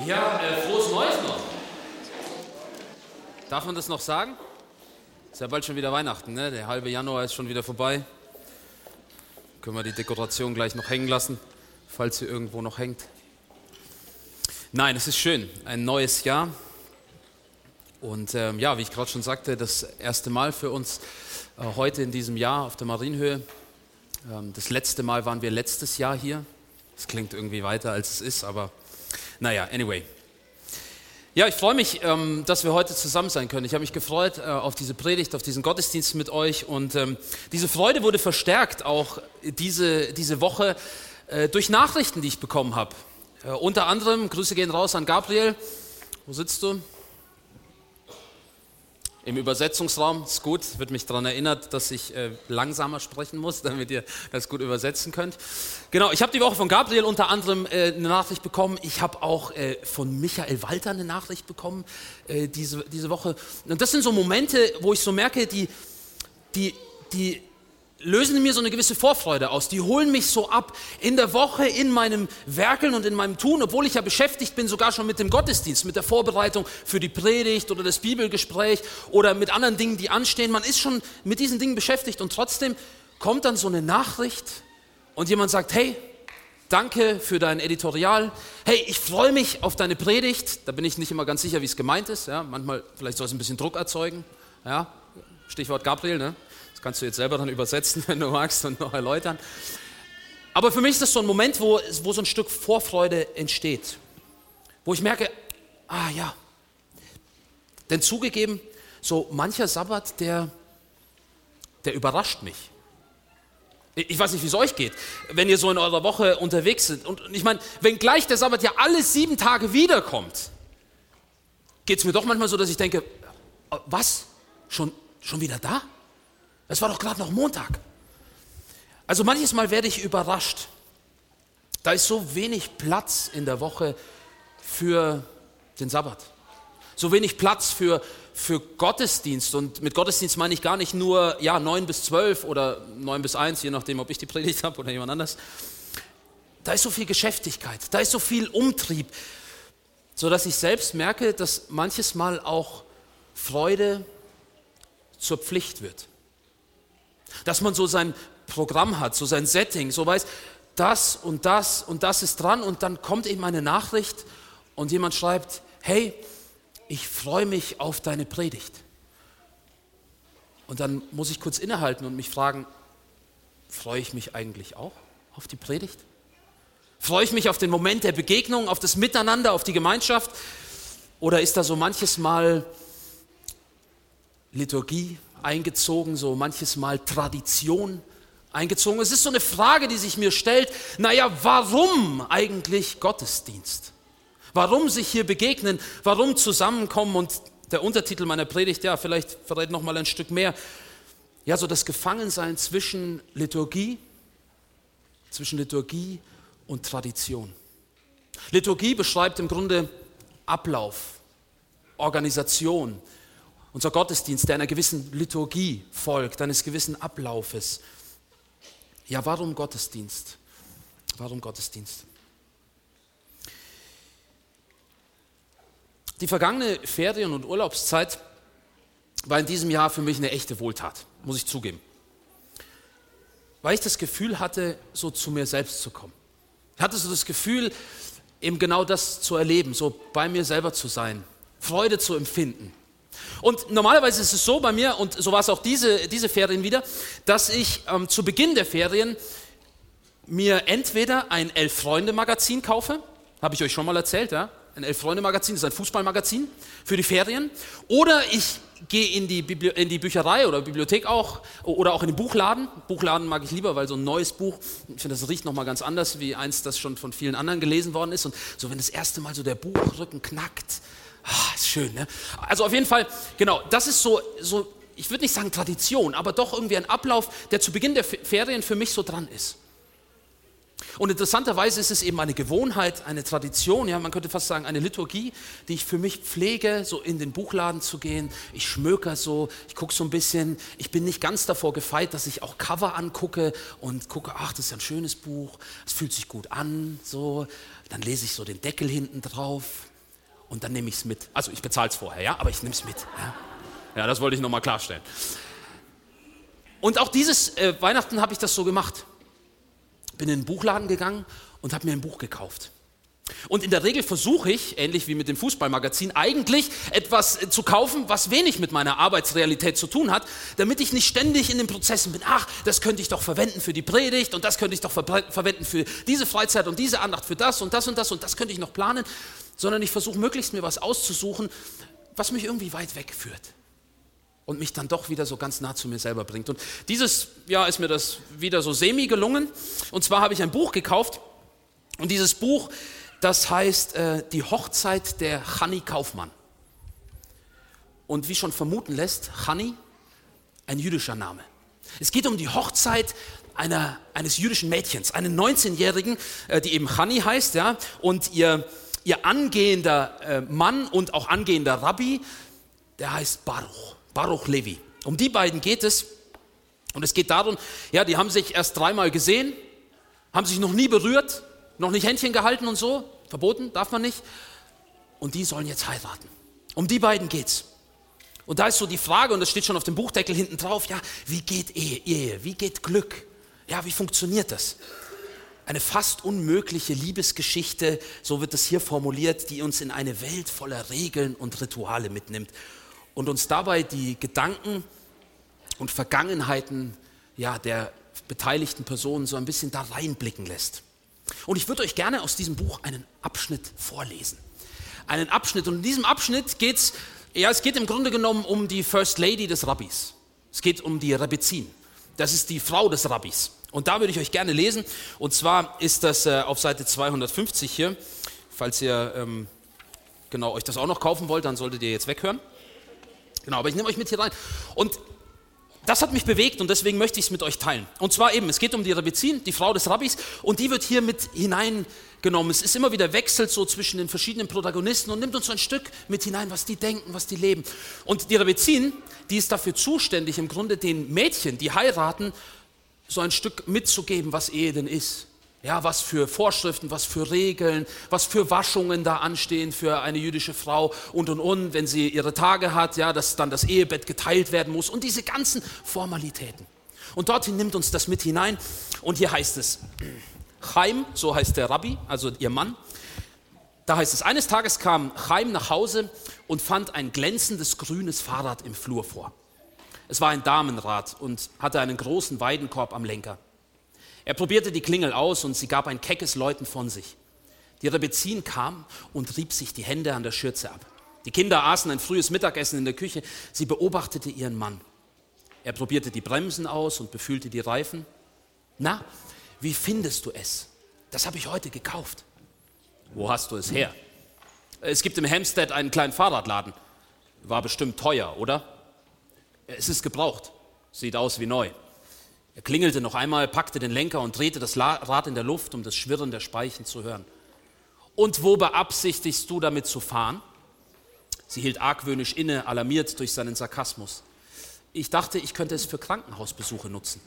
Ja, äh, frohes Neues noch. Darf man das noch sagen? Ist ja bald schon wieder Weihnachten, ne? Der halbe Januar ist schon wieder vorbei. Können wir die Dekoration gleich noch hängen lassen, falls sie irgendwo noch hängt. Nein, es ist schön. Ein neues Jahr. Und ähm, ja, wie ich gerade schon sagte, das erste Mal für uns äh, heute in diesem Jahr auf der Marienhöhe. Ähm, das letzte Mal waren wir letztes Jahr hier. Das klingt irgendwie weiter, als es ist, aber naja, anyway. Ja, ich freue mich, ähm, dass wir heute zusammen sein können. Ich habe mich gefreut äh, auf diese Predigt, auf diesen Gottesdienst mit euch und ähm, diese Freude wurde verstärkt auch diese, diese Woche äh, durch Nachrichten, die ich bekommen habe. Äh, unter anderem, Grüße gehen raus an Gabriel. Wo sitzt du? Im Übersetzungsraum. Ist gut, wird mich daran erinnert, dass ich äh, langsamer sprechen muss, damit ihr das gut übersetzen könnt. Genau, ich habe die Woche von Gabriel unter anderem äh, eine Nachricht bekommen. Ich habe auch äh, von Michael Walter eine Nachricht bekommen äh, diese, diese Woche. Und das sind so Momente, wo ich so merke, die, die, die lösen in mir so eine gewisse Vorfreude aus. Die holen mich so ab in der Woche, in meinem Werkeln und in meinem Tun, obwohl ich ja beschäftigt bin, sogar schon mit dem Gottesdienst, mit der Vorbereitung für die Predigt oder das Bibelgespräch oder mit anderen Dingen, die anstehen. Man ist schon mit diesen Dingen beschäftigt und trotzdem kommt dann so eine Nachricht und jemand sagt, hey, danke für dein Editorial. Hey, ich freue mich auf deine Predigt. Da bin ich nicht immer ganz sicher, wie es gemeint ist. Ja, manchmal vielleicht soll es ein bisschen Druck erzeugen. Ja, Stichwort Gabriel, ne? Kannst du jetzt selber dann übersetzen, wenn du magst und noch erläutern. Aber für mich ist das so ein Moment, wo, wo so ein Stück Vorfreude entsteht. Wo ich merke, ah ja. Denn zugegeben, so mancher Sabbat, der, der überrascht mich. Ich weiß nicht, wie es euch geht, wenn ihr so in eurer Woche unterwegs seid. Und ich meine, wenn gleich der Sabbat ja alle sieben Tage wiederkommt, geht es mir doch manchmal so, dass ich denke, was? Schon, schon wieder da? Es war doch gerade noch Montag. Also manches Mal werde ich überrascht. Da ist so wenig Platz in der Woche für den Sabbat. So wenig Platz für, für Gottesdienst. Und mit Gottesdienst meine ich gar nicht nur ja, 9 bis 12 oder 9 bis 1, je nachdem, ob ich die Predigt habe oder jemand anders. Da ist so viel Geschäftigkeit, da ist so viel Umtrieb, sodass ich selbst merke, dass manches Mal auch Freude zur Pflicht wird. Dass man so sein Programm hat, so sein Setting, so weiß, das und das und das ist dran und dann kommt eben eine Nachricht und jemand schreibt, hey, ich freue mich auf deine Predigt. Und dann muss ich kurz innehalten und mich fragen, freue ich mich eigentlich auch auf die Predigt? Freue ich mich auf den Moment der Begegnung, auf das Miteinander, auf die Gemeinschaft? Oder ist da so manches Mal Liturgie, eingezogen, so manches Mal Tradition eingezogen. Es ist so eine Frage, die sich mir stellt, naja, warum eigentlich Gottesdienst? Warum sich hier begegnen? Warum zusammenkommen? Und der Untertitel meiner Predigt, ja, vielleicht verrät noch mal ein Stück mehr. Ja, so das Gefangensein zwischen Liturgie, zwischen Liturgie und Tradition. Liturgie beschreibt im Grunde Ablauf, Organisation, unser Gottesdienst, der einer gewissen Liturgie folgt, eines gewissen Ablaufes. Ja, warum Gottesdienst? Warum Gottesdienst? Die vergangene Ferien- und Urlaubszeit war in diesem Jahr für mich eine echte Wohltat, muss ich zugeben. Weil ich das Gefühl hatte, so zu mir selbst zu kommen. Ich hatte so das Gefühl, eben genau das zu erleben, so bei mir selber zu sein, Freude zu empfinden, und normalerweise ist es so bei mir, und so war es auch diese, diese Ferien wieder, dass ich ähm, zu Beginn der Ferien mir entweder ein Elf-Freunde-Magazin kaufe, habe ich euch schon mal erzählt, ja? Ein Elf-Freunde-Magazin ist ein Fußballmagazin für die Ferien. Oder ich gehe in in die Bücherei oder Bibliothek auch oder auch in den Buchladen. Buchladen mag ich lieber, weil so ein neues Buch, ich finde, das riecht nochmal ganz anders wie eins, das schon von vielen anderen gelesen worden ist. Und so, wenn das erste Mal so der Buchrücken knackt, Ah, ist schön, ne? Also auf jeden Fall, genau, das ist so, so ich würde nicht sagen Tradition, aber doch irgendwie ein Ablauf, der zu Beginn der Ferien für mich so dran ist. Und interessanterweise ist es eben eine Gewohnheit, eine Tradition, ja, man könnte fast sagen eine Liturgie, die ich für mich pflege, so in den Buchladen zu gehen. Ich schmöker so, ich gucke so ein bisschen. Ich bin nicht ganz davor gefeit, dass ich auch Cover angucke und gucke, ach, das ist ein schönes Buch, es fühlt sich gut an, so. Dann lese ich so den Deckel hinten drauf und dann nehme ich es mit. Also ich bezahle es vorher, ja, aber ich nehme es mit. Ja. ja, das wollte ich nochmal klarstellen. Und auch dieses äh, Weihnachten habe ich das so gemacht. Bin in den Buchladen gegangen und habe mir ein Buch gekauft. Und in der Regel versuche ich, ähnlich wie mit dem Fußballmagazin, eigentlich etwas äh, zu kaufen, was wenig mit meiner Arbeitsrealität zu tun hat, damit ich nicht ständig in den Prozessen bin, ach, das könnte ich doch verwenden für die Predigt und das könnte ich doch ver verwenden für diese Freizeit und diese Andacht für das und das und das und das könnte ich noch planen, sondern ich versuche möglichst mir was auszusuchen, was mich irgendwie weit weg führt und mich dann doch wieder so ganz nah zu mir selber bringt. Und dieses Jahr ist mir das wieder so semi gelungen. Und zwar habe ich ein Buch gekauft und dieses Buch das heißt äh, die Hochzeit der Chani Kaufmann. Und wie schon vermuten lässt, Chani, ein jüdischer Name. Es geht um die Hochzeit einer, eines jüdischen Mädchens, einen 19-Jährigen, äh, die eben Chani heißt, ja, und ihr, ihr angehender äh, Mann und auch angehender Rabbi, der heißt Baruch, Baruch Levi. Um die beiden geht es. Und es geht darum, ja, die haben sich erst dreimal gesehen, haben sich noch nie berührt, noch nicht Händchen gehalten und so, verboten, darf man nicht. Und die sollen jetzt heiraten. Um die beiden geht's. Und da ist so die Frage, und das steht schon auf dem Buchdeckel hinten drauf, ja, wie geht Ehe, Ehe, wie geht Glück? Ja, wie funktioniert das? Eine fast unmögliche Liebesgeschichte, so wird es hier formuliert, die uns in eine Welt voller Regeln und Rituale mitnimmt und uns dabei die Gedanken und Vergangenheiten ja, der beteiligten Personen so ein bisschen da reinblicken lässt. Und ich würde euch gerne aus diesem Buch einen Abschnitt vorlesen. Einen Abschnitt. Und in diesem Abschnitt geht es, ja, es geht im Grunde genommen um die First Lady des Rabbis. Es geht um die Rabbizin. Das ist die Frau des Rabbis. Und da würde ich euch gerne lesen. Und zwar ist das äh, auf Seite 250 hier. Falls ihr ähm, genau euch das auch noch kaufen wollt, dann solltet ihr jetzt weghören. Genau, aber ich nehme euch mit hier rein. Und das hat mich bewegt und deswegen möchte ich es mit euch teilen. Und zwar eben, es geht um die Rabbizin, die Frau des Rabbis, und die wird hier mit hineingenommen. Es ist immer wieder wechselt so zwischen den verschiedenen Protagonisten und nimmt uns so ein Stück mit hinein, was die denken, was die leben. Und die Rabbizin, die ist dafür zuständig, im Grunde den Mädchen, die heiraten, so ein Stück mitzugeben, was Ehe denn ist ja, was für Vorschriften, was für Regeln, was für Waschungen da anstehen für eine jüdische Frau und und und, wenn sie ihre Tage hat, ja, dass dann das Ehebett geteilt werden muss und diese ganzen Formalitäten. Und dorthin nimmt uns das mit hinein und hier heißt es, Chaim, so heißt der Rabbi, also ihr Mann, da heißt es, eines Tages kam Chaim nach Hause und fand ein glänzendes grünes Fahrrad im Flur vor. Es war ein Damenrad und hatte einen großen Weidenkorb am Lenker. Er probierte die Klingel aus und sie gab ein keckes Läuten von sich. Die Rebezin kam und rieb sich die Hände an der Schürze ab. Die Kinder aßen ein frühes Mittagessen in der Küche. Sie beobachtete ihren Mann. Er probierte die Bremsen aus und befühlte die Reifen. Na, wie findest du es? Das habe ich heute gekauft. Wo hast du es her? Es gibt im Hempstead einen kleinen Fahrradladen. War bestimmt teuer, oder? Es ist gebraucht. Sieht aus wie neu. Er klingelte noch einmal, packte den Lenker und drehte das Rad in der Luft, um das Schwirren der Speichen zu hören. Und wo beabsichtigst du damit zu fahren? Sie hielt argwöhnisch inne, alarmiert durch seinen Sarkasmus. Ich dachte, ich könnte es für Krankenhausbesuche nutzen.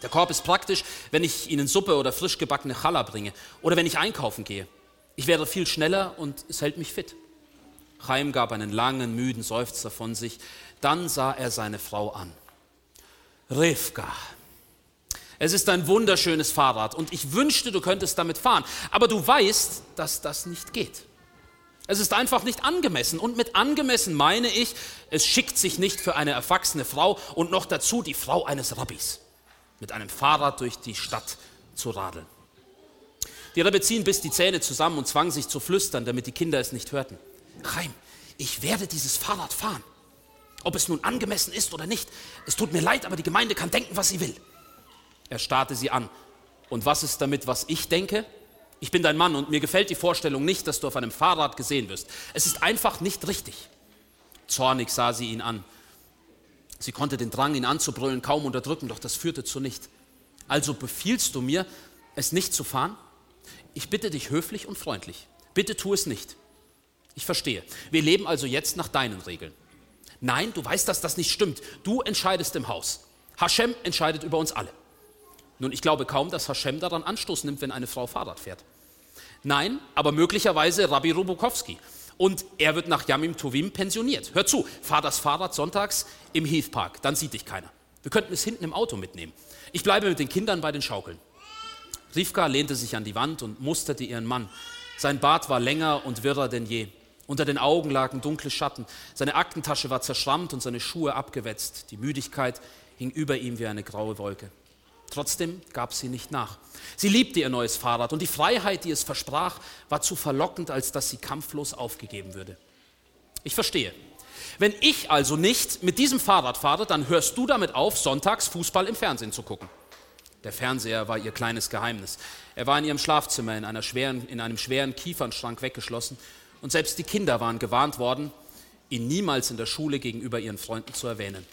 Der Korb ist praktisch, wenn ich Ihnen Suppe oder frisch gebackene Challah bringe oder wenn ich einkaufen gehe. Ich wäre viel schneller und es hält mich fit. Chaim gab einen langen, müden Seufzer von sich. Dann sah er seine Frau an. Rivka. Es ist ein wunderschönes Fahrrad und ich wünschte, du könntest damit fahren. Aber du weißt, dass das nicht geht. Es ist einfach nicht angemessen. Und mit angemessen meine ich, es schickt sich nicht für eine erwachsene Frau und noch dazu die Frau eines Rabbis, mit einem Fahrrad durch die Stadt zu radeln. Die Rabbezin biss die Zähne zusammen und zwang sich zu flüstern, damit die Kinder es nicht hörten. Chaim, ich werde dieses Fahrrad fahren. Ob es nun angemessen ist oder nicht. Es tut mir leid, aber die Gemeinde kann denken, was sie will. Er starrte sie an. Und was ist damit, was ich denke? Ich bin dein Mann und mir gefällt die Vorstellung nicht, dass du auf einem Fahrrad gesehen wirst. Es ist einfach nicht richtig. Zornig sah sie ihn an. Sie konnte den Drang, ihn anzubrüllen, kaum unterdrücken, doch das führte zu nichts. Also befiehlst du mir, es nicht zu fahren? Ich bitte dich höflich und freundlich. Bitte tu es nicht. Ich verstehe. Wir leben also jetzt nach deinen Regeln. Nein, du weißt, dass das nicht stimmt. Du entscheidest im Haus. Hashem entscheidet über uns alle. Nun, ich glaube kaum, dass Hashem daran Anstoß nimmt, wenn eine Frau Fahrrad fährt. Nein, aber möglicherweise Rabbi Rubukowski. Und er wird nach Yamim Tovim pensioniert. Hör zu, fahr das Fahrrad sonntags im Heath Park, dann sieht dich keiner. Wir könnten es hinten im Auto mitnehmen. Ich bleibe mit den Kindern bei den Schaukeln. Rivka lehnte sich an die Wand und musterte ihren Mann. Sein Bart war länger und wirrer denn je. Unter den Augen lagen dunkle Schatten. Seine Aktentasche war zerschrammt und seine Schuhe abgewetzt. Die Müdigkeit hing über ihm wie eine graue Wolke. Trotzdem gab sie nicht nach. Sie liebte ihr neues Fahrrad und die Freiheit, die es versprach, war zu verlockend, als dass sie kampflos aufgegeben würde. Ich verstehe. Wenn ich also nicht mit diesem Fahrrad fahre, dann hörst du damit auf, sonntags Fußball im Fernsehen zu gucken. Der Fernseher war ihr kleines Geheimnis. Er war in ihrem Schlafzimmer in, schweren, in einem schweren Kiefernschrank weggeschlossen und selbst die Kinder waren gewarnt worden, ihn niemals in der Schule gegenüber ihren Freunden zu erwähnen.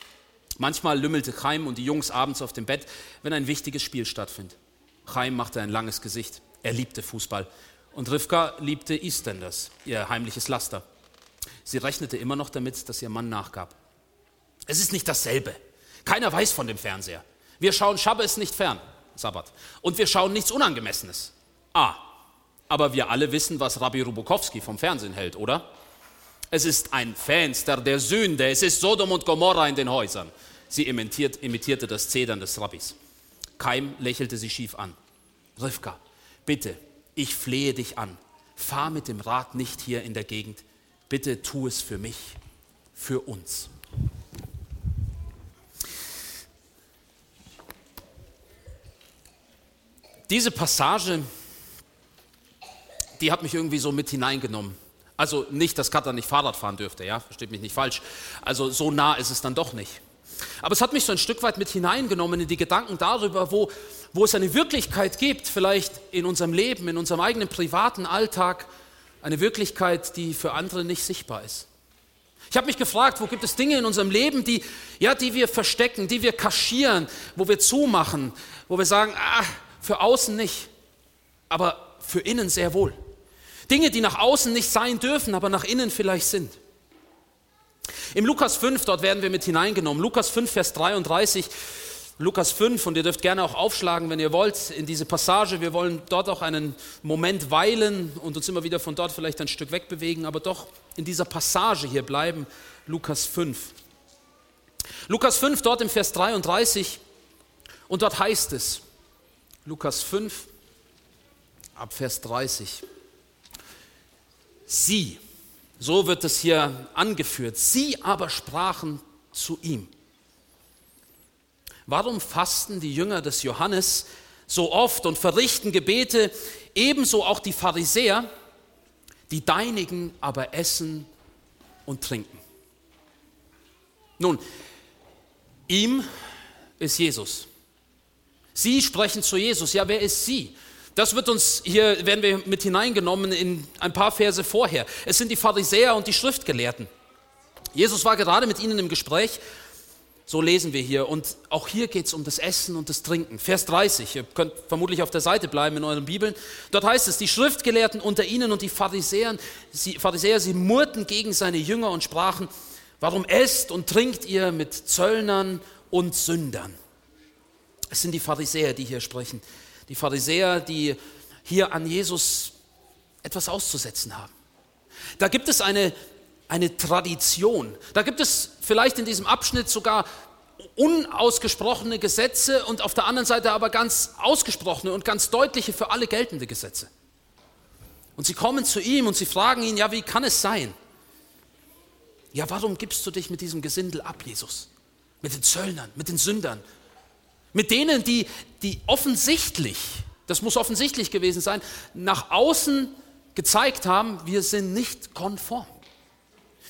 Manchmal lümmelte Chaim und die Jungs abends auf dem Bett, wenn ein wichtiges Spiel stattfindet. Chaim machte ein langes Gesicht. Er liebte Fußball. Und Rivka liebte EastEnders, ihr heimliches Laster. Sie rechnete immer noch damit, dass ihr Mann nachgab. Es ist nicht dasselbe. Keiner weiß von dem Fernseher. Wir schauen Schabbes nicht fern, Sabbat. Und wir schauen nichts Unangemessenes. Ah, aber wir alle wissen, was Rabbi Rubukowski vom Fernsehen hält, oder? Es ist ein Fenster der Sünde. Es ist Sodom und Gomorra in den Häusern. Sie imitiert, imitierte das Zedern des Rabbis. Keim lächelte sie schief an. Rivka, bitte, ich flehe dich an. Fahr mit dem Rad nicht hier in der Gegend. Bitte tu es für mich, für uns. Diese Passage, die hat mich irgendwie so mit hineingenommen. Also nicht, dass Katha nicht Fahrrad fahren dürfte, ja, versteht mich nicht falsch. Also so nah ist es dann doch nicht. Aber es hat mich so ein Stück weit mit hineingenommen in die Gedanken darüber, wo, wo es eine Wirklichkeit gibt, vielleicht in unserem Leben, in unserem eigenen privaten Alltag, eine Wirklichkeit, die für andere nicht sichtbar ist. Ich habe mich gefragt, wo gibt es Dinge in unserem Leben, die, ja, die wir verstecken, die wir kaschieren, wo wir zumachen, wo wir sagen, ah, für außen nicht, aber für innen sehr wohl. Dinge, die nach außen nicht sein dürfen, aber nach innen vielleicht sind. Im Lukas 5, dort werden wir mit hineingenommen. Lukas 5, Vers 33. Lukas 5, und ihr dürft gerne auch aufschlagen, wenn ihr wollt, in diese Passage. Wir wollen dort auch einen Moment weilen und uns immer wieder von dort vielleicht ein Stück wegbewegen, aber doch in dieser Passage hier bleiben. Lukas 5. Lukas 5, dort im Vers 33. Und dort heißt es, Lukas 5, ab Vers 30. Sie, so wird es hier angeführt. Sie aber sprachen zu ihm. Warum fasten die Jünger des Johannes so oft und verrichten Gebete, ebenso auch die Pharisäer, die deinigen aber essen und trinken? Nun, ihm ist Jesus. Sie sprechen zu Jesus. Ja, wer ist sie? Das wird uns hier, werden wir mit hineingenommen in ein paar Verse vorher. Es sind die Pharisäer und die Schriftgelehrten. Jesus war gerade mit ihnen im Gespräch. So lesen wir hier. Und auch hier geht es um das Essen und das Trinken. Vers 30. Ihr könnt vermutlich auf der Seite bleiben in euren Bibeln. Dort heißt es, die Schriftgelehrten unter ihnen und die Pharisäer, sie, Pharisäer, sie murrten gegen seine Jünger und sprachen, warum esst und trinkt ihr mit Zöllnern und Sündern? Es sind die Pharisäer, die hier sprechen die Pharisäer, die hier an Jesus etwas auszusetzen haben. Da gibt es eine, eine Tradition. Da gibt es vielleicht in diesem Abschnitt sogar unausgesprochene Gesetze und auf der anderen Seite aber ganz ausgesprochene und ganz deutliche für alle geltende Gesetze. Und sie kommen zu ihm und sie fragen ihn, ja, wie kann es sein? Ja, warum gibst du dich mit diesem Gesindel ab, Jesus? Mit den Zöllnern, mit den Sündern, mit denen, die, die offensichtlich, das muss offensichtlich gewesen sein, nach außen gezeigt haben, wir sind nicht konform.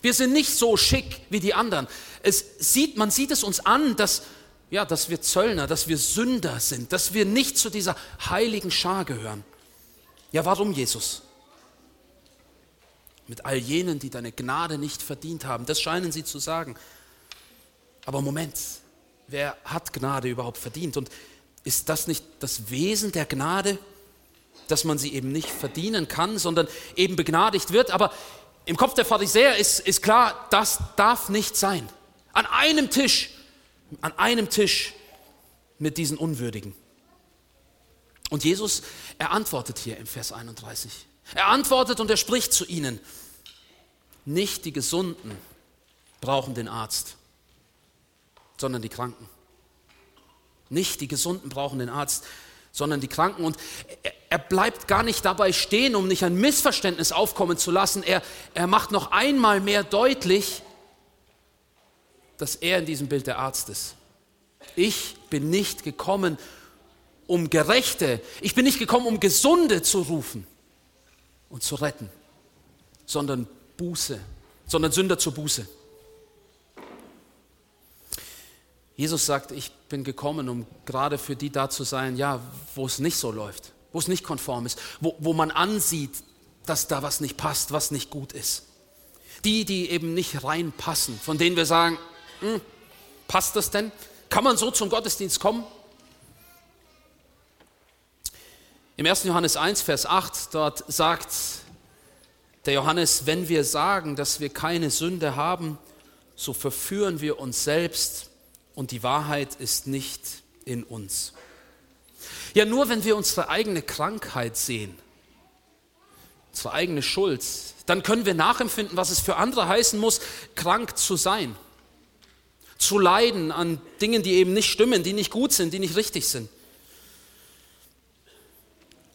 Wir sind nicht so schick wie die anderen. Es sieht, man sieht es uns an, dass, ja, dass wir Zöllner, dass wir Sünder sind, dass wir nicht zu dieser heiligen Schar gehören. Ja, warum Jesus? Mit all jenen, die deine Gnade nicht verdient haben, das scheinen sie zu sagen. Aber Moment, wer hat Gnade überhaupt verdient? Und ist das nicht das Wesen der Gnade, dass man sie eben nicht verdienen kann, sondern eben begnadigt wird? Aber im Kopf der Pharisäer ist, ist klar, das darf nicht sein. An einem Tisch, an einem Tisch mit diesen Unwürdigen. Und Jesus, er antwortet hier im Vers 31. Er antwortet und er spricht zu ihnen. Nicht die Gesunden brauchen den Arzt, sondern die Kranken. Nicht die Gesunden brauchen den Arzt, sondern die Kranken. Und er bleibt gar nicht dabei stehen, um nicht ein Missverständnis aufkommen zu lassen. Er, er macht noch einmal mehr deutlich, dass er in diesem Bild der Arzt ist. Ich bin nicht gekommen, um Gerechte, ich bin nicht gekommen, um Gesunde zu rufen und zu retten, sondern Buße, sondern Sünder zur Buße. Jesus sagt, ich bin gekommen, um gerade für die da zu sein, ja, wo es nicht so läuft, wo es nicht konform ist, wo, wo man ansieht, dass da was nicht passt, was nicht gut ist. Die, die eben nicht reinpassen, von denen wir sagen, hm, passt das denn? Kann man so zum Gottesdienst kommen? Im 1. Johannes 1, Vers 8, dort sagt der Johannes, wenn wir sagen, dass wir keine Sünde haben, so verführen wir uns selbst und die Wahrheit ist nicht in uns. Ja, nur wenn wir unsere eigene Krankheit sehen, unsere eigene Schuld, dann können wir nachempfinden, was es für andere heißen muss, krank zu sein, zu leiden an Dingen, die eben nicht stimmen, die nicht gut sind, die nicht richtig sind.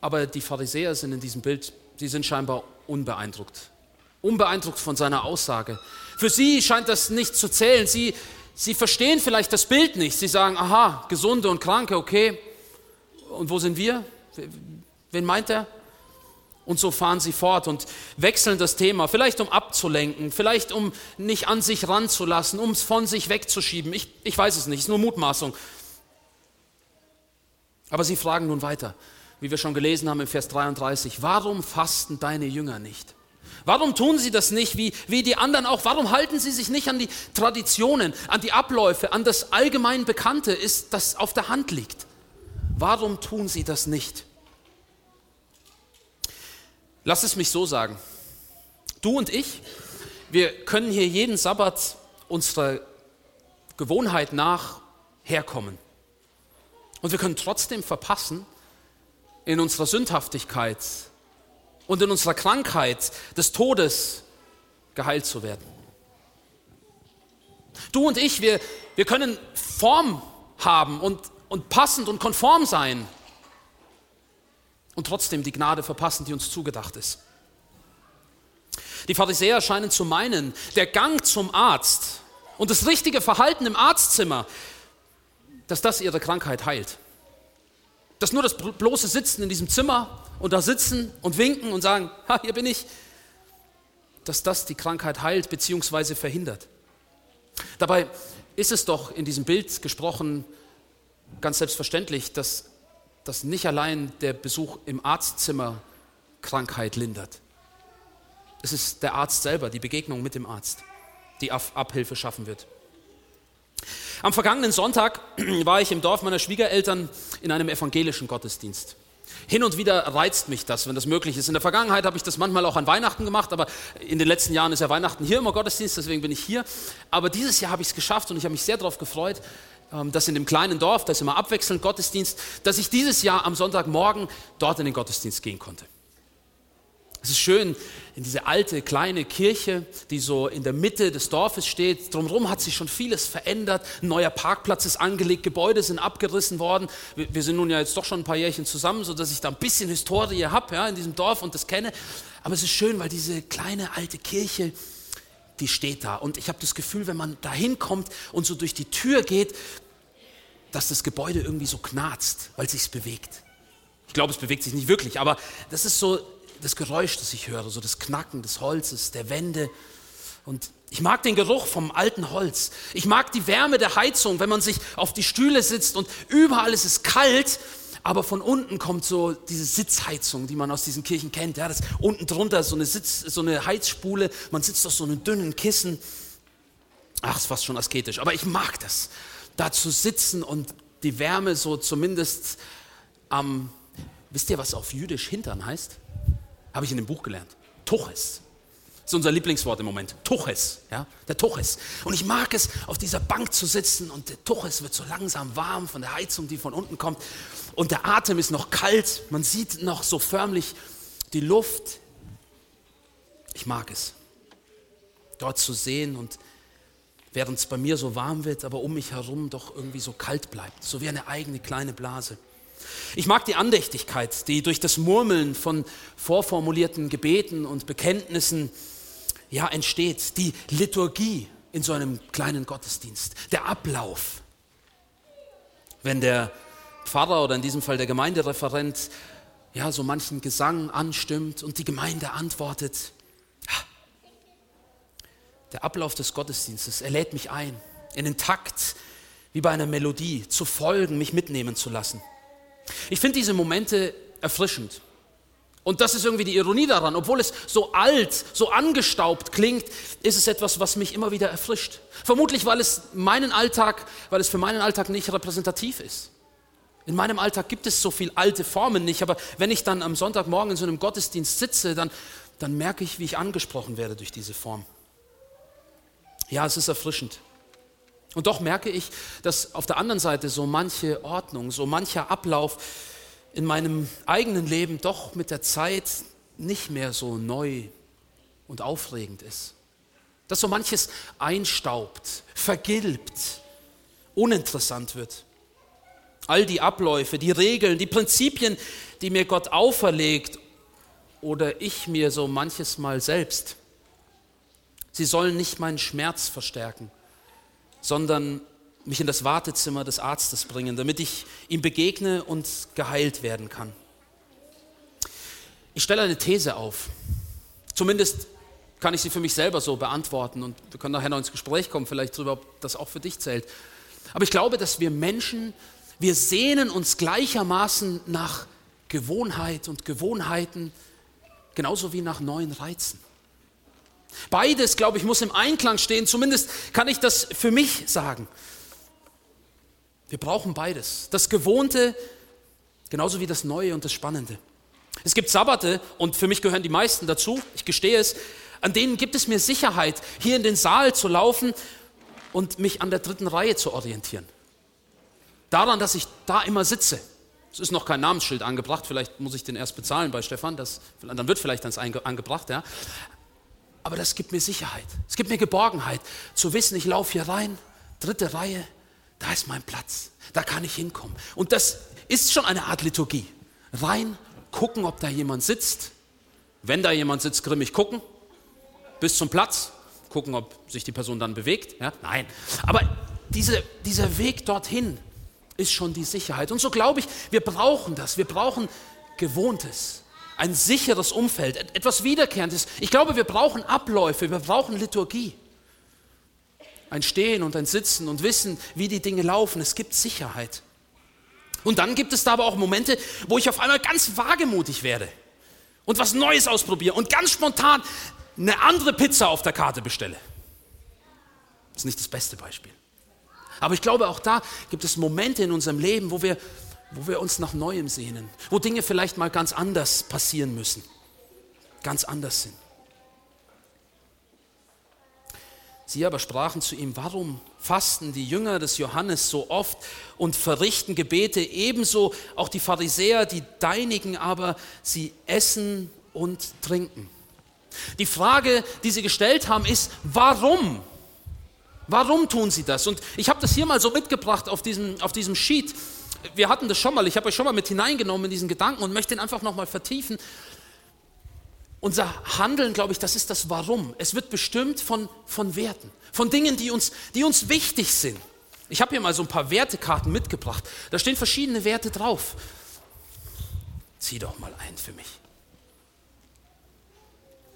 Aber die Pharisäer sind in diesem Bild, sie sind scheinbar unbeeindruckt. Unbeeindruckt von seiner Aussage. Für sie scheint das nicht zu zählen. Sie, Sie verstehen vielleicht das Bild nicht. Sie sagen, aha, Gesunde und Kranke, okay. Und wo sind wir? Wen meint er? Und so fahren sie fort und wechseln das Thema, vielleicht um abzulenken, vielleicht um nicht an sich ranzulassen, um es von sich wegzuschieben. Ich, ich weiß es nicht, es ist nur Mutmaßung. Aber sie fragen nun weiter, wie wir schon gelesen haben im Vers 33, warum fasten deine Jünger nicht? Warum tun sie das nicht wie, wie die anderen auch? Warum halten sie sich nicht an die Traditionen, an die Abläufe, an das allgemein Bekannte, ist, das auf der Hand liegt? Warum tun sie das nicht? Lass es mich so sagen. Du und ich, wir können hier jeden Sabbat unserer Gewohnheit nach herkommen. Und wir können trotzdem verpassen, in unserer Sündhaftigkeit und in unserer Krankheit des Todes geheilt zu werden. Du und ich, wir, wir können Form haben und, und passend und konform sein und trotzdem die Gnade verpassen, die uns zugedacht ist. Die Pharisäer scheinen zu meinen, der Gang zum Arzt und das richtige Verhalten im Arztzimmer, dass das ihre Krankheit heilt. Dass nur das bloße Sitzen in diesem Zimmer und da sitzen und winken und sagen, ha, hier bin ich, dass das die Krankheit heilt bzw. verhindert. Dabei ist es doch in diesem Bild gesprochen ganz selbstverständlich, dass, dass nicht allein der Besuch im Arztzimmer Krankheit lindert. Es ist der Arzt selber, die Begegnung mit dem Arzt, die Abhilfe schaffen wird. Am vergangenen Sonntag war ich im Dorf meiner Schwiegereltern in einem evangelischen Gottesdienst. Hin und wieder reizt mich das, wenn das möglich ist. In der Vergangenheit habe ich das manchmal auch an Weihnachten gemacht, aber in den letzten Jahren ist ja Weihnachten hier immer Gottesdienst, deswegen bin ich hier. Aber dieses Jahr habe ich es geschafft und ich habe mich sehr darauf gefreut, ähm, dass in dem kleinen Dorf, da ist immer abwechselnd Gottesdienst, dass ich dieses Jahr am Sonntagmorgen dort in den Gottesdienst gehen konnte. Es ist schön, in diese alte kleine Kirche, die so in der Mitte des Dorfes steht. Drumherum hat sich schon vieles verändert. Ein neuer Parkplatz ist angelegt, Gebäude sind abgerissen worden. Wir, sind nun ja jetzt doch schon ein paar Jährchen zusammen, sodass ich da ein bisschen Historie habe ja, in diesem Dorf und das kenne. Aber es ist schön, weil diese kleine alte Kirche, die steht da. Und ich habe das Gefühl, wenn man da hinkommt und so durch die Tür geht, dass das Gebäude irgendwie so knarzt, weil es sich bewegt. Ich glaube, es bewegt sich nicht wirklich, aber das ist so das Geräusch, das ich höre, so das Knacken des Holzes, der Wände. Und ich mag den Geruch vom alten Holz. Ich mag die Wärme der Heizung, wenn man sich auf die Stühle sitzt und überall ist es kalt, aber von unten kommt so diese Sitzheizung, die man aus diesen Kirchen kennt. Ja, das unten drunter so eine, Sitz, so eine Heizspule, man sitzt auf so einem dünnen Kissen. Ach, ist fast schon asketisch, aber ich mag das, da zu sitzen und die Wärme so zumindest am, wisst ihr, was auf Jüdisch Hintern heißt? Habe ich in dem Buch gelernt. Tuches. Das ist unser Lieblingswort im Moment. Tuches, ja, der Tuches. Und ich mag es, auf dieser Bank zu sitzen und der Tuches wird so langsam warm von der Heizung, die von unten kommt. Und der Atem ist noch kalt. Man sieht noch so förmlich die Luft. Ich mag es, dort zu sehen und während es bei mir so warm wird, aber um mich herum doch irgendwie so kalt bleibt, so wie eine eigene kleine Blase. Ich mag die Andächtigkeit, die durch das Murmeln von vorformulierten Gebeten und Bekenntnissen ja entsteht, die Liturgie in so einem kleinen Gottesdienst, der Ablauf. Wenn der Pfarrer oder in diesem Fall der Gemeindereferent ja so manchen Gesang anstimmt und die Gemeinde antwortet, der Ablauf des Gottesdienstes, er lädt mich ein, in den Takt wie bei einer Melodie zu folgen, mich mitnehmen zu lassen. Ich finde diese Momente erfrischend. Und das ist irgendwie die Ironie daran. Obwohl es so alt, so angestaubt klingt, ist es etwas, was mich immer wieder erfrischt. Vermutlich, weil es meinen Alltag, weil es für meinen Alltag nicht repräsentativ ist. In meinem Alltag gibt es so viele alte Formen nicht, aber wenn ich dann am Sonntagmorgen in so einem Gottesdienst sitze, dann, dann merke ich, wie ich angesprochen werde durch diese Form. Ja, es ist erfrischend. Und doch merke ich, dass auf der anderen Seite so manche Ordnung, so mancher Ablauf in meinem eigenen Leben doch mit der Zeit nicht mehr so neu und aufregend ist. Dass so manches einstaubt, vergilbt, uninteressant wird. All die Abläufe, die Regeln, die Prinzipien, die mir Gott auferlegt oder ich mir so manches Mal selbst, sie sollen nicht meinen Schmerz verstärken sondern mich in das Wartezimmer des Arztes bringen, damit ich ihm begegne und geheilt werden kann. Ich stelle eine These auf. Zumindest kann ich sie für mich selber so beantworten und wir können nachher noch ins Gespräch kommen, vielleicht darüber, ob das auch für dich zählt. Aber ich glaube, dass wir Menschen, wir sehnen uns gleichermaßen nach Gewohnheit und Gewohnheiten, genauso wie nach neuen Reizen. Beides, glaube ich, muss im Einklang stehen. Zumindest kann ich das für mich sagen. Wir brauchen beides. Das Gewohnte genauso wie das Neue und das Spannende. Es gibt Sabbate, und für mich gehören die meisten dazu, ich gestehe es, an denen gibt es mir Sicherheit, hier in den Saal zu laufen und mich an der dritten Reihe zu orientieren. Daran, dass ich da immer sitze. Es ist noch kein Namensschild angebracht, vielleicht muss ich den erst bezahlen bei Stefan, das, dann wird vielleicht eins angebracht. Ja. Aber das gibt mir Sicherheit. Es gibt mir Geborgenheit, zu wissen, ich laufe hier rein, dritte Reihe, da ist mein Platz, da kann ich hinkommen. Und das ist schon eine Art Liturgie. Rein, gucken, ob da jemand sitzt. Wenn da jemand sitzt, grimmig gucken, bis zum Platz, gucken, ob sich die Person dann bewegt. Ja? Nein. Aber diese, dieser Weg dorthin ist schon die Sicherheit. Und so glaube ich, wir brauchen das. Wir brauchen Gewohntes ein sicheres Umfeld, etwas Wiederkehrendes. Ich glaube, wir brauchen Abläufe, wir brauchen Liturgie. Ein Stehen und ein Sitzen und Wissen, wie die Dinge laufen. Es gibt Sicherheit. Und dann gibt es da aber auch Momente, wo ich auf einmal ganz wagemutig werde und was Neues ausprobiere und ganz spontan eine andere Pizza auf der Karte bestelle. Das ist nicht das beste Beispiel. Aber ich glaube, auch da gibt es Momente in unserem Leben, wo wir wo wir uns nach Neuem sehnen, wo Dinge vielleicht mal ganz anders passieren müssen, ganz anders sind. Sie aber sprachen zu ihm, warum fasten die Jünger des Johannes so oft und verrichten Gebete, ebenso auch die Pharisäer, die deinigen aber, sie essen und trinken. Die Frage, die sie gestellt haben, ist, warum? Warum tun sie das? Und ich habe das hier mal so mitgebracht auf diesem, auf diesem Sheet wir hatten das schon mal, ich habe euch schon mal mit hineingenommen in diesen Gedanken und möchte ihn einfach nochmal vertiefen. Unser Handeln, glaube ich, das ist das Warum. Es wird bestimmt von, von Werten, von Dingen, die uns, die uns wichtig sind. Ich habe hier mal so ein paar Wertekarten mitgebracht. Da stehen verschiedene Werte drauf. Zieh doch mal ein für mich.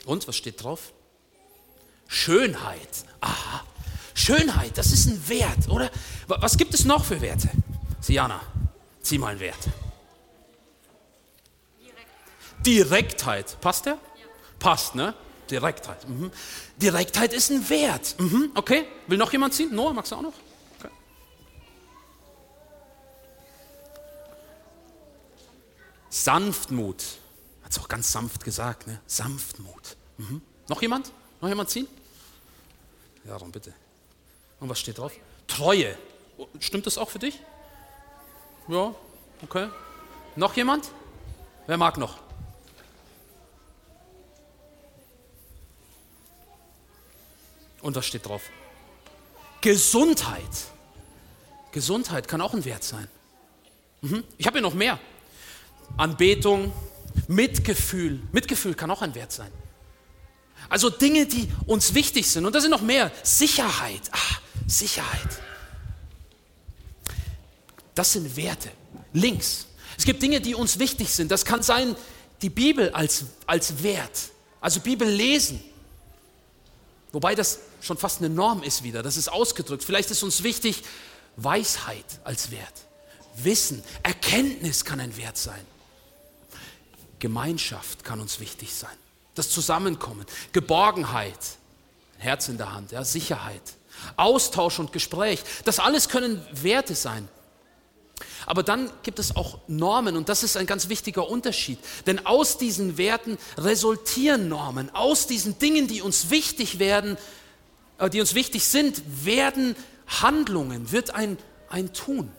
Und was steht drauf? Schönheit. Aha. Schönheit, das ist ein Wert, oder? Was gibt es noch für Werte? Siana. Zieh mal einen Wert. Direktheit. Passt der? Ja. Passt, ne? Direktheit. Mhm. Direktheit ist ein Wert. Mhm. Okay. Will noch jemand ziehen? Noah, magst du auch noch? Okay. Sanftmut. Hat es auch ganz sanft gesagt, ne? Sanftmut. Mhm. Noch jemand? Noch jemand ziehen? Ja, dann bitte. Und was steht drauf? Treue. Stimmt das auch für dich? Ja, okay. Noch jemand? Wer mag noch? Und was steht drauf? Gesundheit. Gesundheit kann auch ein Wert sein. Mhm. Ich habe hier noch mehr. Anbetung, Mitgefühl. Mitgefühl kann auch ein Wert sein. Also Dinge, die uns wichtig sind. Und da sind noch mehr. Sicherheit. Ah, Sicherheit. Das sind Werte. Links. Es gibt Dinge, die uns wichtig sind. Das kann sein, die Bibel als, als Wert. Also Bibel lesen. Wobei das schon fast eine Norm ist wieder. Das ist ausgedrückt. Vielleicht ist uns wichtig Weisheit als Wert. Wissen, Erkenntnis kann ein Wert sein. Gemeinschaft kann uns wichtig sein. Das Zusammenkommen, Geborgenheit, Herz in der Hand, ja, Sicherheit, Austausch und Gespräch. Das alles können Werte sein. Aber dann gibt es auch Normen und das ist ein ganz wichtiger Unterschied. Denn aus diesen Werten resultieren Normen. Aus diesen Dingen, die uns wichtig werden, äh, die uns wichtig sind, werden Handlungen, wird ein, ein Tun.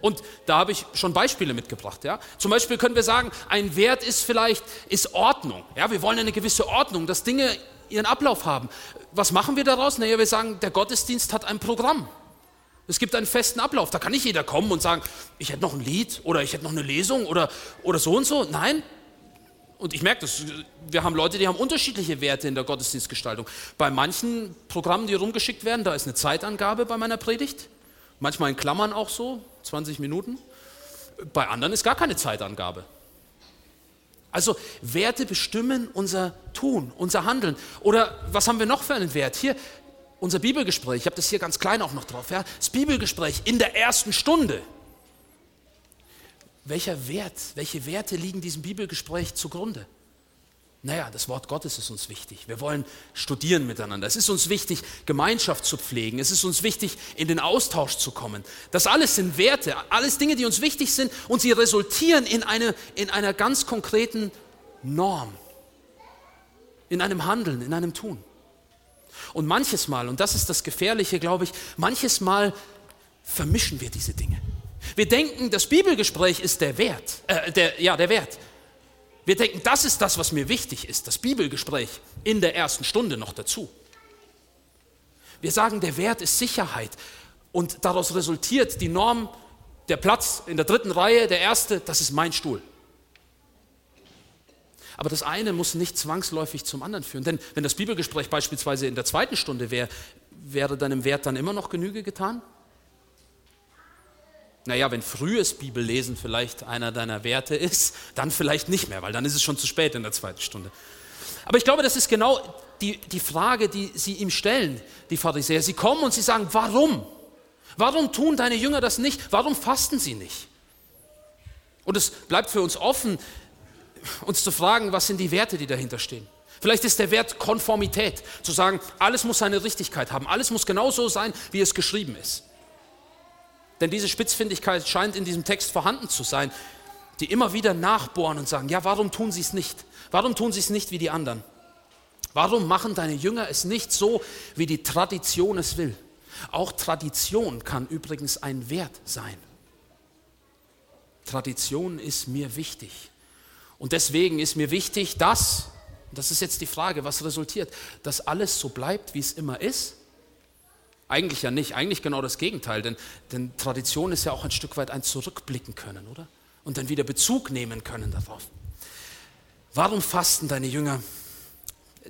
Und da habe ich schon Beispiele mitgebracht. Ja? Zum Beispiel können wir sagen, ein Wert ist vielleicht ist Ordnung. Ja? Wir wollen eine gewisse Ordnung, dass Dinge ihren Ablauf haben. Was machen wir daraus? Naja, wir sagen, der Gottesdienst hat ein Programm. Es gibt einen festen Ablauf. Da kann nicht jeder kommen und sagen, ich hätte noch ein Lied oder ich hätte noch eine Lesung oder, oder so und so. Nein. Und ich merke das, wir haben Leute, die haben unterschiedliche Werte in der Gottesdienstgestaltung. Bei manchen Programmen, die rumgeschickt werden, da ist eine Zeitangabe bei meiner Predigt. Manchmal in Klammern auch so, 20 Minuten. Bei anderen ist gar keine Zeitangabe. Also Werte bestimmen unser Tun, unser Handeln. Oder was haben wir noch für einen Wert? Hier, unser Bibelgespräch, ich habe das hier ganz klein auch noch drauf, ja, das Bibelgespräch in der ersten Stunde. Welcher Wert, welche Werte liegen diesem Bibelgespräch zugrunde? Naja, das Wort Gottes ist uns wichtig. Wir wollen studieren miteinander. Es ist uns wichtig, Gemeinschaft zu pflegen. Es ist uns wichtig, in den Austausch zu kommen. Das alles sind Werte, alles Dinge, die uns wichtig sind und sie resultieren in, eine, in einer ganz konkreten Norm, in einem Handeln, in einem Tun. Und manches Mal, und das ist das Gefährliche, glaube ich, manches Mal vermischen wir diese Dinge. Wir denken, das Bibelgespräch ist der Wert, äh, der, ja, der Wert. Wir denken, das ist das, was mir wichtig ist, das Bibelgespräch in der ersten Stunde noch dazu. Wir sagen, der Wert ist Sicherheit und daraus resultiert die Norm, der Platz in der dritten Reihe, der erste, das ist mein Stuhl. Aber das eine muss nicht zwangsläufig zum anderen führen. Denn wenn das Bibelgespräch beispielsweise in der zweiten Stunde wäre, wäre deinem Wert dann immer noch Genüge getan? Naja, wenn frühes Bibellesen vielleicht einer deiner Werte ist, dann vielleicht nicht mehr, weil dann ist es schon zu spät in der zweiten Stunde. Aber ich glaube, das ist genau die, die Frage, die sie ihm stellen, die Pharisäer. Sie kommen und sie sagen, warum? Warum tun deine Jünger das nicht? Warum fasten sie nicht? Und es bleibt für uns offen, uns zu fragen, was sind die Werte, die dahinter stehen. Vielleicht ist der Wert Konformität, zu sagen, alles muss seine Richtigkeit haben, alles muss genau so sein, wie es geschrieben ist. Denn diese Spitzfindigkeit scheint in diesem Text vorhanden zu sein, die immer wieder nachbohren und sagen, ja, warum tun sie es nicht? Warum tun sie es nicht wie die anderen? Warum machen deine Jünger es nicht so, wie die Tradition es will? Auch Tradition kann übrigens ein Wert sein. Tradition ist mir wichtig. Und deswegen ist mir wichtig, dass, das ist jetzt die Frage, was resultiert, dass alles so bleibt, wie es immer ist? Eigentlich ja nicht, eigentlich genau das Gegenteil, denn, denn Tradition ist ja auch ein Stück weit ein Zurückblicken können, oder? Und dann wieder Bezug nehmen können darauf. Warum fasten deine Jünger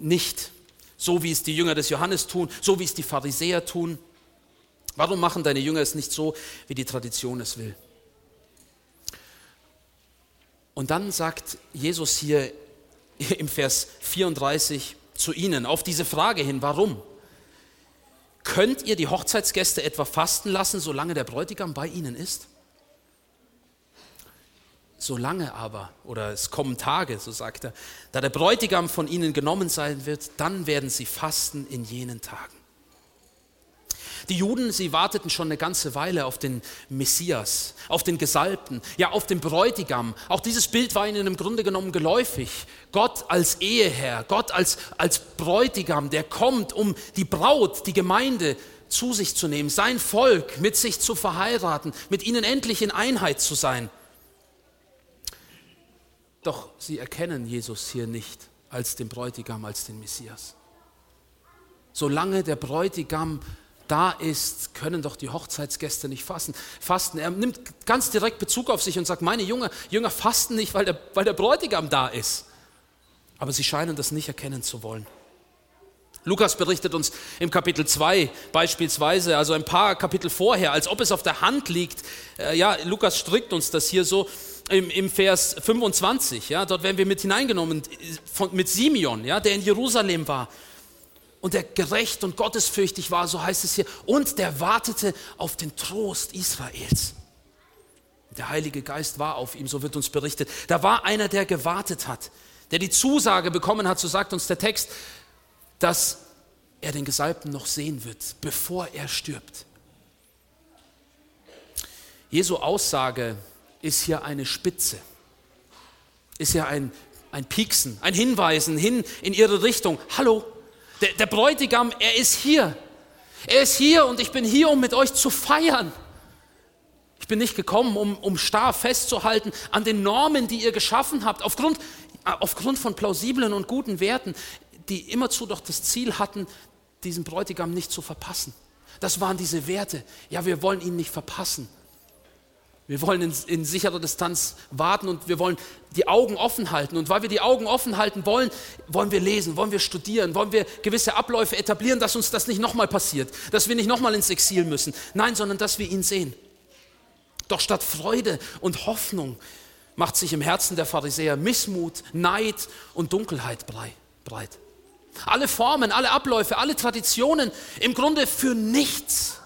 nicht so, wie es die Jünger des Johannes tun, so wie es die Pharisäer tun? Warum machen deine Jünger es nicht so, wie die Tradition es will? Und dann sagt Jesus hier im Vers 34 zu ihnen auf diese Frage hin, warum? Könnt ihr die Hochzeitsgäste etwa fasten lassen, solange der Bräutigam bei ihnen ist? Solange aber, oder es kommen Tage, so sagt er, da der Bräutigam von ihnen genommen sein wird, dann werden sie fasten in jenen Tagen. Die Juden, sie warteten schon eine ganze Weile auf den Messias, auf den Gesalbten, ja auf den Bräutigam. Auch dieses Bild war ihnen im Grunde genommen geläufig. Gott als Eheherr, Gott als, als Bräutigam, der kommt, um die Braut, die Gemeinde zu sich zu nehmen, sein Volk mit sich zu verheiraten, mit ihnen endlich in Einheit zu sein. Doch sie erkennen Jesus hier nicht als den Bräutigam, als den Messias. Solange der Bräutigam da ist, können doch die Hochzeitsgäste nicht fasten. fasten. Er nimmt ganz direkt Bezug auf sich und sagt, meine Jünger, Jünger fasten nicht, weil der, weil der Bräutigam da ist. Aber sie scheinen das nicht erkennen zu wollen. Lukas berichtet uns im Kapitel 2 beispielsweise, also ein paar Kapitel vorher, als ob es auf der Hand liegt. Äh, ja, Lukas strickt uns das hier so im, im Vers 25. Ja, dort werden wir mit hineingenommen von, mit Simeon, ja, der in Jerusalem war und der gerecht und gottesfürchtig war, so heißt es hier, und der wartete auf den Trost Israels. Der Heilige Geist war auf ihm, so wird uns berichtet. Da war einer, der gewartet hat, der die Zusage bekommen hat, so sagt uns der Text, dass er den Gesalbten noch sehen wird, bevor er stirbt. Jesu Aussage ist hier eine Spitze, ist ja ein, ein Pieksen, ein Hinweisen hin in ihre Richtung. Hallo, der, der Bräutigam, er ist hier. Er ist hier und ich bin hier, um mit euch zu feiern. Ich bin nicht gekommen, um, um starr festzuhalten an den Normen, die ihr geschaffen habt, aufgrund, aufgrund von plausiblen und guten Werten die immerzu doch das Ziel hatten, diesen Bräutigam nicht zu verpassen. Das waren diese Werte. Ja, wir wollen ihn nicht verpassen. Wir wollen in, in, sicherer Distanz warten und wir wollen die Augen offen halten. Und weil wir die Augen offen halten wollen, wollen wir lesen, wollen wir studieren, wollen wir gewisse Abläufe etablieren, dass uns das nicht nochmal passiert, dass wir nicht nochmal ins Exil müssen. Nein, sondern dass wir ihn sehen. Doch statt Freude und Hoffnung macht sich im Herzen der Pharisäer Missmut, Neid und Dunkelheit breit. Alle Formen, alle Abläufe, alle Traditionen im Grunde für nichts.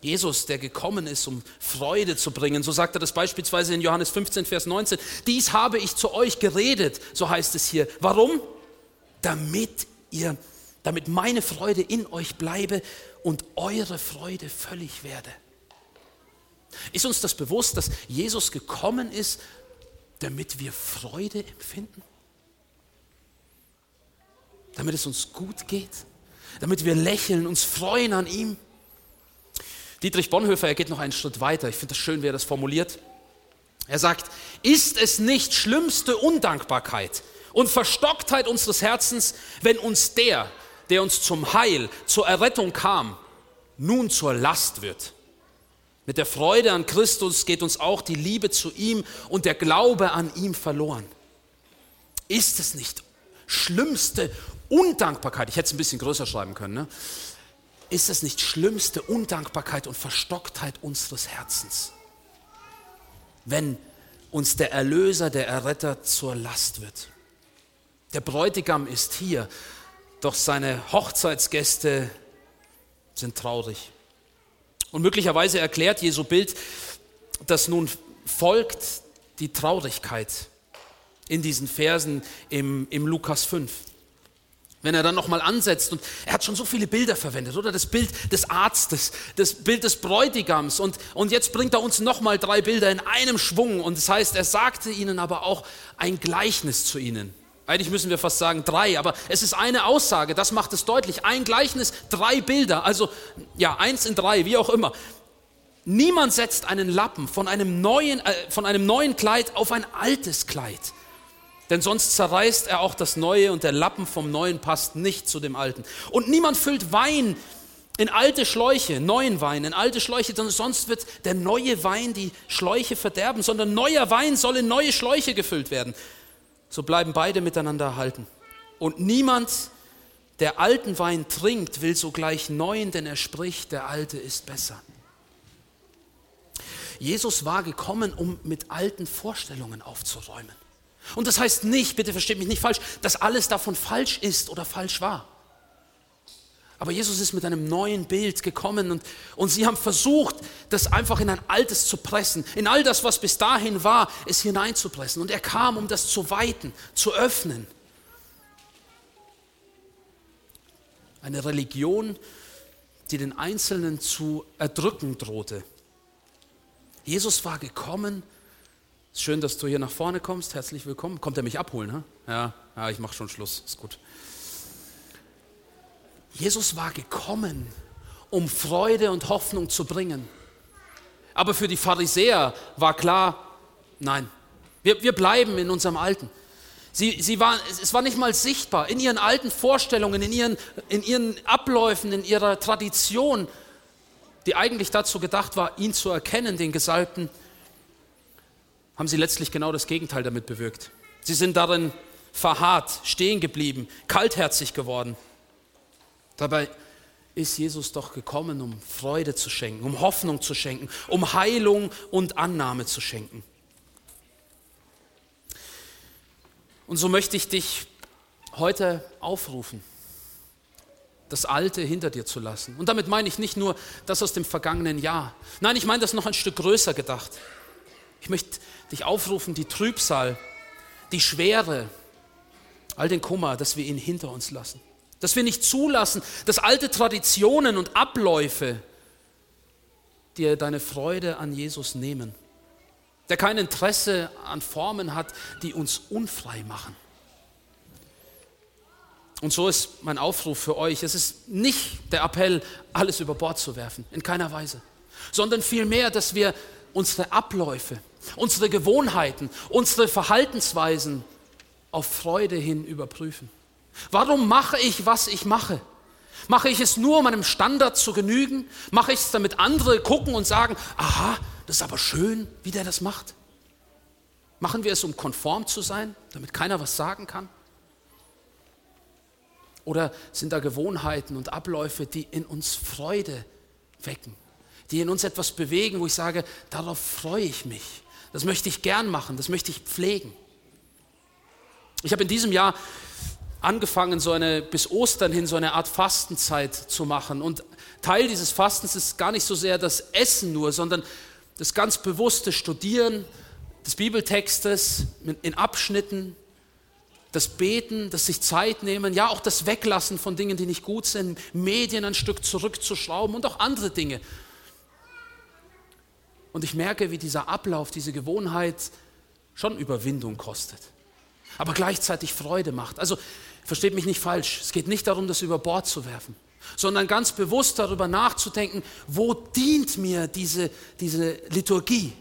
Jesus, der gekommen ist, um Freude zu bringen, so sagt er das beispielsweise in Johannes 15, Vers 19, dies habe ich zu euch geredet, so heißt es hier. Warum? Damit ihr, damit meine Freude in euch bleibe und eure Freude völlig werde. Ist uns das bewusst, dass Jesus gekommen ist, damit wir Freude empfinden? damit es uns gut geht, damit wir lächeln, uns freuen an ihm. Dietrich Bonhoeffer, er geht noch einen Schritt weiter. Ich finde es schön, wie er das formuliert. Er sagt, ist es nicht schlimmste Undankbarkeit und Verstocktheit unseres Herzens, wenn uns der, der uns zum Heil, zur Errettung kam, nun zur Last wird? Mit der Freude an Christus geht uns auch die Liebe zu ihm und der Glaube an ihm verloren. Ist es nicht schlimmste Undankbarkeit, ich hätte es ein bisschen größer schreiben können, ne? Ist es nicht schlimmste Undankbarkeit und Verstocktheit unseres Herzens, wenn uns der Erlöser, der Erretter zur Last wird. Der Bräutigam ist hier, doch seine Hochzeitsgäste sind traurig. Und möglicherweise erklärt Jesu Bild, dass nun folgt die Traurigkeit in diesen Versen im, im Lukas 5. Wenn er dann nochmal ansetzt und er hat schon so viele Bilder verwendet, oder? Das Bild des Arztes, das Bild des Bräutigams und, und jetzt bringt er uns nochmal drei Bilder in einem Schwung und das heißt, er sagte ihnen aber auch ein Gleichnis zu ihnen. Eigentlich müssen wir fast sagen drei, aber es ist eine Aussage, das macht es deutlich. Ein Gleichnis, drei Bilder, also ja, eins in drei, wie auch immer. Niemand setzt einen Lappen von einem neuen, äh, von einem neuen Kleid auf ein altes Kleid denn sonst zerreißt er auch das Neue und der Lappen vom Neuen passt nicht zu dem Alten. Und niemand füllt Wein in alte Schläuche, neuen Wein in alte Schläuche, denn sonst wird der neue Wein die Schläuche verderben, sondern neuer Wein soll in neue Schläuche gefüllt werden. So bleiben beide miteinander erhalten. Und niemand, der alten Wein trinkt, will sogleich neuen, denn er spricht, der alte ist besser. Jesus war gekommen, um mit alten Vorstellungen aufzuräumen. Und das heißt nicht, bitte versteht mich nicht falsch, dass alles davon falsch ist oder falsch war. Aber Jesus ist mit einem neuen Bild gekommen und, und sie haben versucht, das einfach in ein altes zu pressen, in all das, was bis dahin war, es hineinzupressen. Und er kam, um das zu weiten, zu öffnen. Eine Religion, die den Einzelnen zu erdrücken drohte. Jesus war gekommen. Schön, dass du hier nach vorne kommst. Herzlich willkommen. Kommt er mich abholen? Ne? Ja, ja, ich mache schon Schluss. Ist gut. Jesus war gekommen, um Freude und Hoffnung zu bringen. Aber für die Pharisäer war klar, nein, wir, wir bleiben in unserem Alten. Sie, sie waren, es war nicht mal sichtbar in ihren alten Vorstellungen, in ihren, in ihren Abläufen, in ihrer Tradition, die eigentlich dazu gedacht war, ihn zu erkennen, den Gesalbten, haben sie letztlich genau das Gegenteil damit bewirkt. Sie sind darin verharrt, stehen geblieben, kaltherzig geworden. Dabei ist Jesus doch gekommen, um Freude zu schenken, um Hoffnung zu schenken, um Heilung und Annahme zu schenken. Und so möchte ich dich heute aufrufen, das Alte hinter dir zu lassen. Und damit meine ich nicht nur das aus dem vergangenen Jahr. Nein, ich meine das noch ein Stück größer gedacht. Ich möchte dich aufrufen, die Trübsal, die Schwere, all den Kummer, dass wir ihn hinter uns lassen. Dass wir nicht zulassen, dass alte Traditionen und Abläufe dir deine Freude an Jesus nehmen der kein Interesse an Formen hat, die uns unfrei machen. Und so ist mein Aufruf für euch. Es ist nicht der Appell, alles über Bord zu werfen, in keiner Weise, sondern vielmehr, dass wir unsere Abläufe, unsere Gewohnheiten, unsere Verhaltensweisen auf Freude hin überprüfen. Warum mache ich, was ich mache? Mache ich es nur, um meinem Standard zu genügen? Mache ich es, damit andere gucken und sagen, aha, das ist aber schön, wie der das macht. Machen wir es, um konform zu sein, damit keiner was sagen kann? Oder sind da Gewohnheiten und Abläufe, die in uns Freude wecken, die in uns etwas bewegen, wo ich sage, darauf freue ich mich, das möchte ich gern machen, das möchte ich pflegen. Ich habe in diesem Jahr angefangen, so eine bis Ostern hin so eine Art Fastenzeit zu machen. Und Teil dieses Fastens ist gar nicht so sehr das Essen nur, sondern das ganz bewusste Studieren des Bibeltextes in Abschnitten, das Beten, das sich Zeit nehmen, ja auch das Weglassen von Dingen, die nicht gut sind, Medien ein Stück zurückzuschrauben und auch andere Dinge. Und ich merke, wie dieser Ablauf, diese Gewohnheit schon Überwindung kostet, aber gleichzeitig Freude macht. Also versteht mich nicht falsch, es geht nicht darum, das über Bord zu werfen sondern ganz bewusst darüber nachzudenken, wo dient mir diese, diese Liturgie?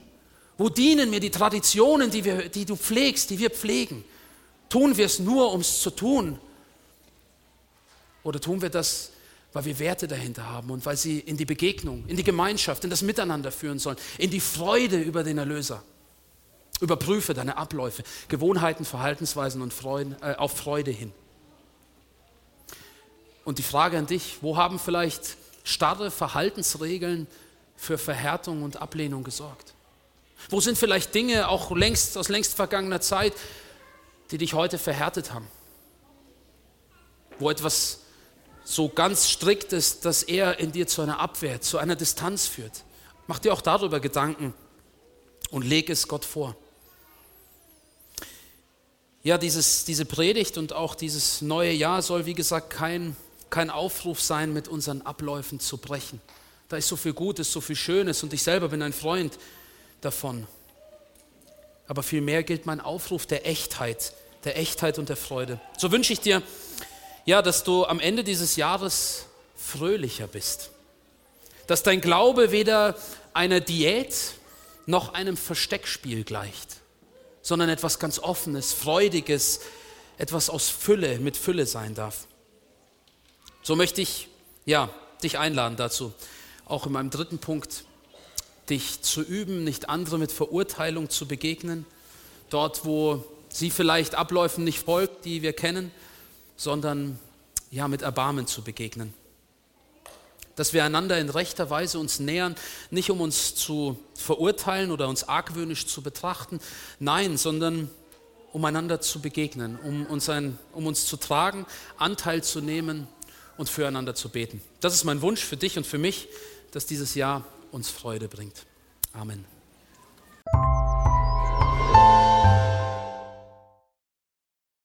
Wo dienen mir die Traditionen, die, wir, die du pflegst, die wir pflegen? Tun wir es nur, um es zu tun? Oder tun wir das, weil wir Werte dahinter haben und weil sie in die Begegnung, in die Gemeinschaft, in das Miteinander führen sollen, in die Freude über den Erlöser? Überprüfe deine Abläufe, Gewohnheiten, Verhaltensweisen und Freuden, äh, auf Freude hin. Und die Frage an dich, wo haben vielleicht starre Verhaltensregeln für Verhärtung und Ablehnung gesorgt? Wo sind vielleicht Dinge auch längst aus längst vergangener Zeit, die dich heute verhärtet haben? Wo etwas so ganz strikt ist, dass er in dir zu einer Abwehr, zu einer Distanz führt. Mach dir auch darüber Gedanken und leg es Gott vor. Ja, dieses, diese Predigt und auch dieses neue Jahr soll, wie gesagt, kein kein Aufruf sein, mit unseren Abläufen zu brechen. Da ist so viel Gutes, so viel Schönes und ich selber bin ein Freund davon. Aber vielmehr gilt mein Aufruf der Echtheit, der Echtheit und der Freude. So wünsche ich dir, ja, dass du am Ende dieses Jahres fröhlicher bist. Dass dein Glaube weder einer Diät noch einem Versteckspiel gleicht, sondern etwas ganz Offenes, Freudiges, etwas aus Fülle, mit Fülle sein darf. So möchte ich ja, dich einladen dazu, auch in meinem dritten Punkt, dich zu üben, nicht andere mit Verurteilung zu begegnen, dort wo sie vielleicht Abläufen nicht folgt, die wir kennen, sondern ja, mit Erbarmen zu begegnen. Dass wir einander in rechter Weise uns nähern, nicht um uns zu verurteilen oder uns argwöhnisch zu betrachten, nein, sondern um einander zu begegnen, um uns, ein, um uns zu tragen, Anteil zu nehmen und füreinander zu beten. Das ist mein Wunsch für dich und für mich, dass dieses Jahr uns Freude bringt. Amen.